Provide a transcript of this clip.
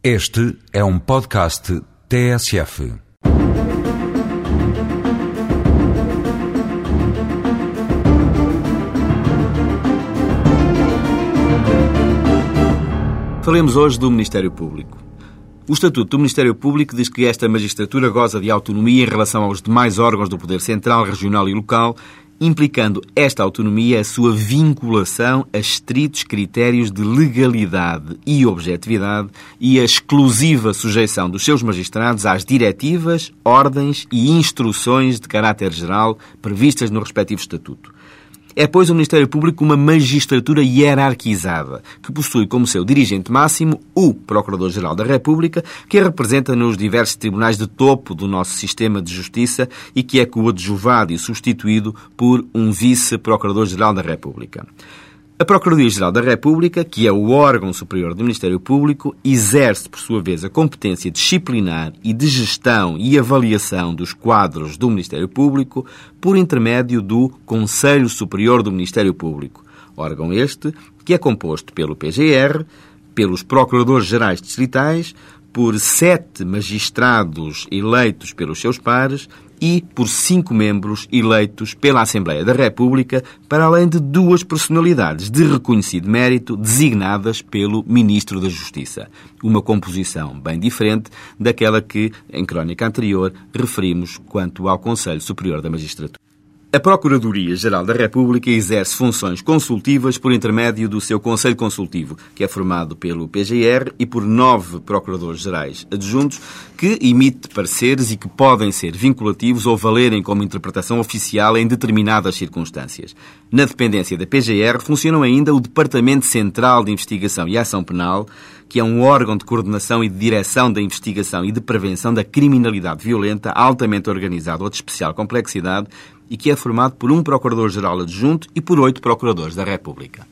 Este é um podcast TSF. Falemos hoje do Ministério Público. O Estatuto do Ministério Público diz que esta magistratura goza de autonomia em relação aos demais órgãos do Poder Central, Regional e Local, implicando esta autonomia a sua vinculação a estritos critérios de legalidade e objetividade e a exclusiva sujeição dos seus magistrados às diretivas, ordens e instruções de caráter geral previstas no respectivo Estatuto. É, pois, o Ministério Público uma magistratura hierarquizada, que possui como seu dirigente máximo o Procurador-Geral da República, que a representa nos diversos tribunais de topo do nosso sistema de justiça e que é coadjuvado e substituído por um Vice-Procurador-Geral da República. A Procuradoria-Geral da República, que é o órgão superior do Ministério Público, exerce, por sua vez, a competência disciplinar e de gestão e avaliação dos quadros do Ministério Público por intermédio do Conselho Superior do Ministério Público, órgão este que é composto pelo PGR, pelos Procuradores-Gerais Distritais, por sete magistrados eleitos pelos seus pares e por cinco membros eleitos pela Assembleia da República, para além de duas personalidades de reconhecido mérito designadas pelo Ministro da Justiça. Uma composição bem diferente daquela que, em crónica anterior, referimos quanto ao Conselho Superior da Magistratura. A Procuradoria-Geral da República exerce funções consultivas por intermédio do seu Conselho Consultivo, que é formado pelo PGR e por nove Procuradores-Gerais adjuntos, que emite pareceres e que podem ser vinculativos ou valerem como interpretação oficial em determinadas circunstâncias. Na dependência da PGR funcionam ainda o Departamento Central de Investigação e Ação Penal, que é um órgão de coordenação e de direção da investigação e de prevenção da criminalidade violenta altamente organizado ou de especial complexidade, e que é formado por um Procurador-Geral Adjunto e por oito Procuradores da República.